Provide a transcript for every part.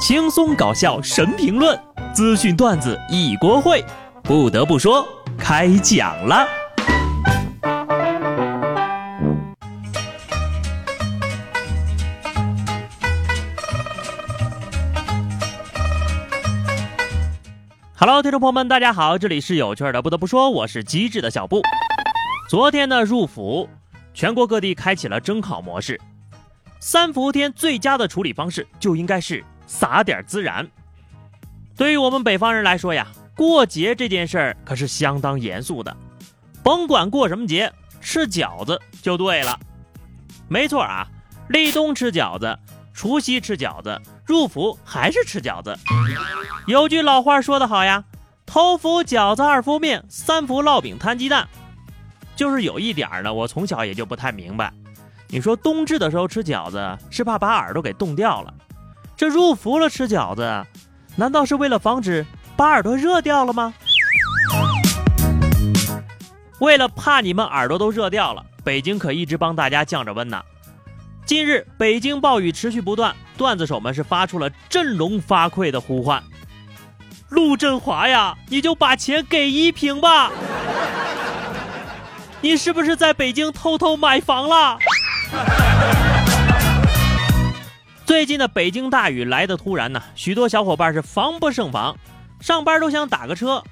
轻松搞笑神评论，资讯段子一锅烩。不得不说，开讲了。Hello，听众朋友们，大家好，这里是有趣的。不得不说，我是机智的小布。昨天呢，入伏，全国各地开启了征考模式。三伏天最佳的处理方式就应该是撒点孜然。对于我们北方人来说呀，过节这件事儿可是相当严肃的，甭管过什么节，吃饺子就对了。没错啊，立冬吃饺子，除夕吃饺子，入伏还是吃饺子。有句老话说得好呀，头伏饺子，二伏面，三伏烙饼摊鸡蛋。就是有一点呢，我从小也就不太明白。你说冬至的时候吃饺子是怕把耳朵给冻掉了，这入伏了吃饺子，难道是为了防止把耳朵热掉了吗？为了怕你们耳朵都热掉了，北京可一直帮大家降着温呢。近日北京暴雨持续不断，段子手们是发出了振聋发聩的呼唤：“陆振华呀，你就把钱给一平吧！你是不是在北京偷偷买房了？”最近的北京大雨来的突然呢，许多小伙伴是防不胜防，上班都想打个车，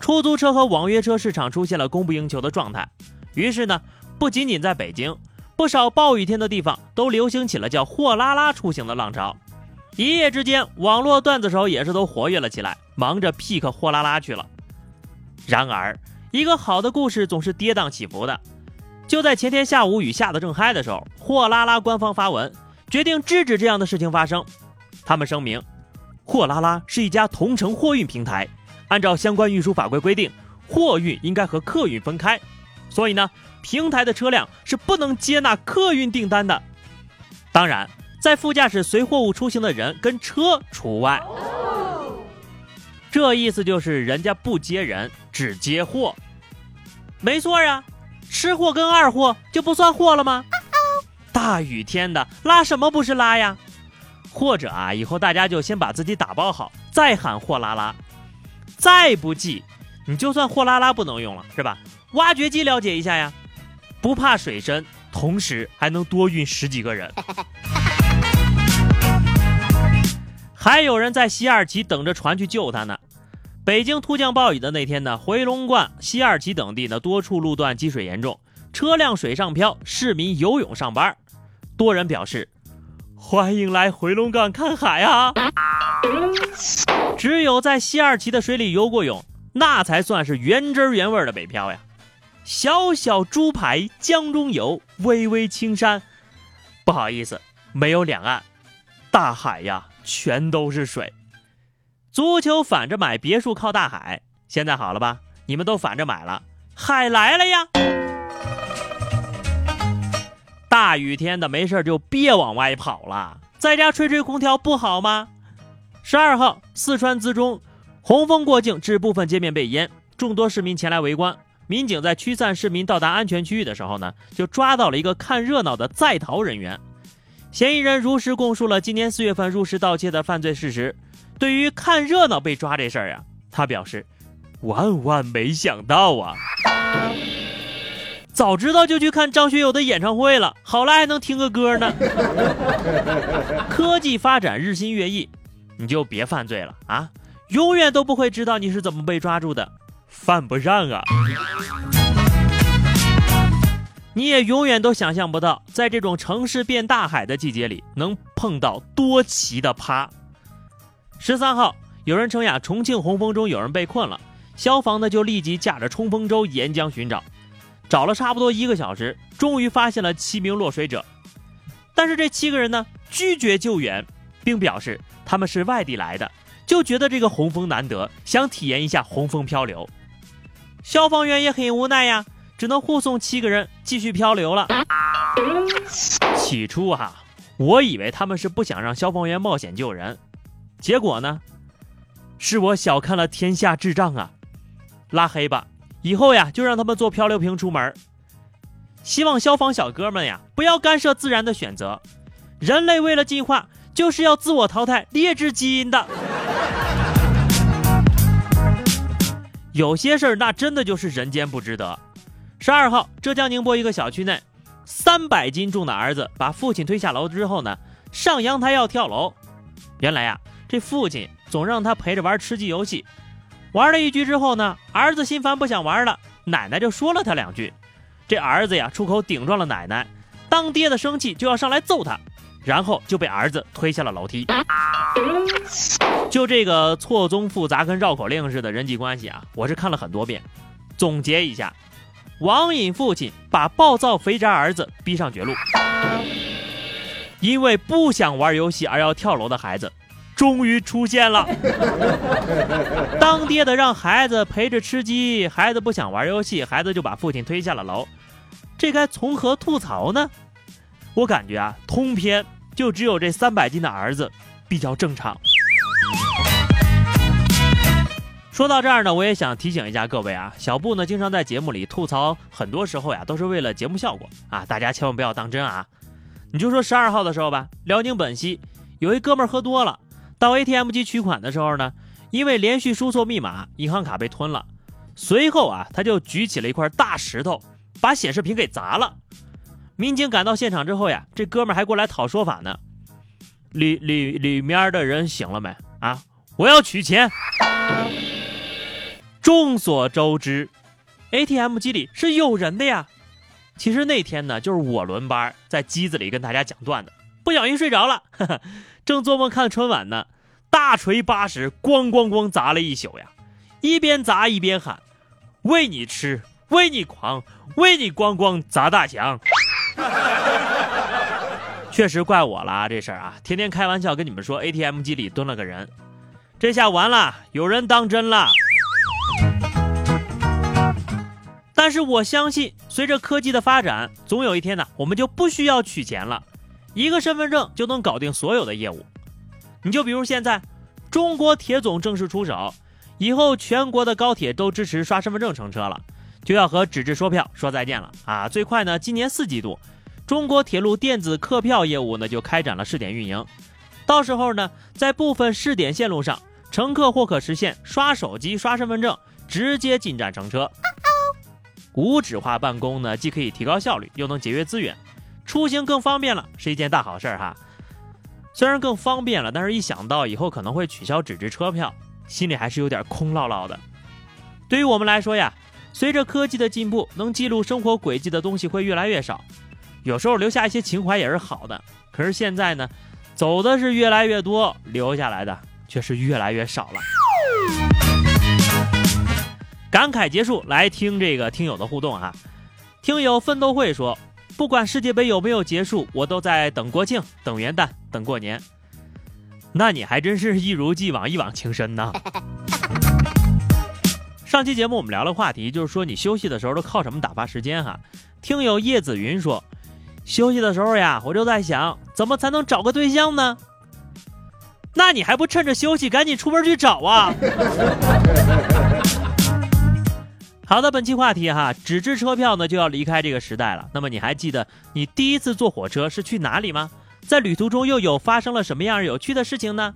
出租车和网约车市场出现了供不应求的状态。于是呢，不仅仅在北京，不少暴雨天的地方都流行起了叫“货拉拉”出行的浪潮。一夜之间，网络段子手也是都活跃了起来，忙着 pick 货拉拉去了。然而，一个好的故事总是跌宕起伏的。就在前天下午雨下的正嗨的时候，货拉拉官方发文，决定制止这样的事情发生。他们声明，货拉拉是一家同城货运平台，按照相关运输法规规定，货运应该和客运分开，所以呢，平台的车辆是不能接纳客运订单的。当然，在副驾驶随货物出行的人跟车除外。这意思就是人家不接人，只接货。没错呀。吃货跟二货就不算货了吗？大雨天的拉什么不是拉呀？或者啊，以后大家就先把自己打包好，再喊货拉拉。再不济，你就算货拉拉不能用了，是吧？挖掘机了解一下呀，不怕水深，同时还能多运十几个人。还有人在西二旗等着船去救他呢。北京突降暴雨的那天呢，回龙观、西二旗等地呢多处路段积水严重，车辆水上漂，市民游泳上班。多人表示欢迎来回龙观看海啊！只有在西二旗的水里游过泳，那才算是原汁原味的北漂呀。小小猪排江中游，巍巍青山，不好意思，没有两岸，大海呀，全都是水。足球反着买，别墅靠大海。现在好了吧？你们都反着买了，海来了呀！大雨天的，没事就别往外跑了，在家吹吹空调不好吗？十二号，四川资中洪峰过境，致部分街面被淹，众多市民前来围观。民警在驱散市民到达安全区域的时候呢，就抓到了一个看热闹的在逃人员。嫌疑人如实供述了今年四月份入室盗窃的犯罪事实。对于看热闹被抓这事儿呀，他表示万万没想到啊！早知道就去看张学友的演唱会了，好了还能听个歌呢。科技发展日新月异，你就别犯罪了啊！永远都不会知道你是怎么被抓住的，犯不上啊！你也永远都想象不到，在这种城市变大海的季节里，能碰到多奇的趴。十三号，有人称呀，重庆洪峰中有人被困了，消防呢就立即驾着冲锋舟沿江寻找，找了差不多一个小时，终于发现了七名落水者。但是这七个人呢拒绝救援，并表示他们是外地来的，就觉得这个洪峰难得，想体验一下洪峰漂流。消防员也很无奈呀，只能护送七个人继续漂流了。起初啊，我以为他们是不想让消防员冒险救人。结果呢？是我小看了天下智障啊！拉黑吧，以后呀就让他们做漂流瓶出门。希望消防小哥们呀不要干涉自然的选择。人类为了进化，就是要自我淘汰劣质基因的。有些事儿那真的就是人间不值得。十二号，浙江宁波一个小区内，三百斤重的儿子把父亲推下楼之后呢，上阳台要跳楼。原来呀，这父亲总让他陪着玩吃鸡游戏，玩了一局之后呢，儿子心烦不想玩了，奶奶就说了他两句，这儿子呀出口顶撞了奶奶，当爹的生气就要上来揍他，然后就被儿子推下了楼梯。就这个错综复杂跟绕口令似的人际关系啊，我是看了很多遍。总结一下，网瘾父亲把暴躁肥宅儿子逼上绝路，因为不想玩游戏而要跳楼的孩子，终于出现了。当爹的让孩子陪着吃鸡，孩子不想玩游戏，孩子就把父亲推下了楼，这该从何吐槽呢？我感觉啊，通篇就只有这三百斤的儿子比较正常。说到这儿呢，我也想提醒一下各位啊，小布呢经常在节目里吐槽，很多时候呀都是为了节目效果啊，大家千万不要当真啊。你就说十二号的时候吧，辽宁本溪有一哥们儿喝多了，到 ATM 机取款的时候呢，因为连续输错密码，银行卡被吞了。随后啊，他就举起了一块大石头，把显示屏给砸了。民警赶到现场之后呀，这哥们儿还过来讨说法呢。里里里面的人醒了没啊？我要取钱。众所周知，ATM 机里是有人的呀。其实那天呢，就是我轮班在机子里跟大家讲段子，不小心睡着了，正做梦看春晚呢，大锤八十咣咣咣砸了一宿呀，一边砸一边喊：“为你吃，为你狂，为你咣咣砸大墙。”确实怪我了啊这事儿啊，天天开玩笑跟你们说 ATM 机里蹲了个人，这下完了，有人当真了。但是我相信，随着科技的发展，总有一天呢，我们就不需要取钱了，一个身份证就能搞定所有的业务。你就比如现在，中国铁总正式出手，以后全国的高铁都支持刷身份证乘车了，就要和纸质说票说再见了啊！最快呢，今年四季度，中国铁路电子客票业务呢就开展了试点运营，到时候呢，在部分试点线路上，乘客或可实现刷手机、刷身份证，直接进站乘车。无纸化办公呢，既可以提高效率，又能节约资源，出行更方便了，是一件大好事儿哈。虽然更方便了，但是一想到以后可能会取消纸质车票，心里还是有点空落落的。对于我们来说呀，随着科技的进步，能记录生活轨迹的东西会越来越少，有时候留下一些情怀也是好的。可是现在呢，走的是越来越多，留下来的却是越来越少了。感慨结束，来听这个听友的互动哈。听友奋斗会说，不管世界杯有没有结束，我都在等国庆、等元旦、等过年。那你还真是一如既往、一往情深呢。上期节目我们聊了话题，就是说你休息的时候都靠什么打发时间哈。听友叶子云说，休息的时候呀，我就在想，怎么才能找个对象呢？那你还不趁着休息赶紧出门去找啊？好的，本期话题哈，纸质车票呢就要离开这个时代了。那么你还记得你第一次坐火车是去哪里吗？在旅途中又有发生了什么样有趣的事情呢？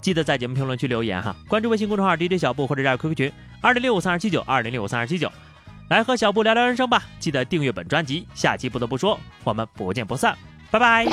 记得在节目评论区留言哈，关注微信公众号 DJ 小布或者加入 QQ 群二零六五三二七九二零六五三二七九，来和小布聊聊人生吧。记得订阅本专辑，下期不得不说，我们不见不散，拜拜。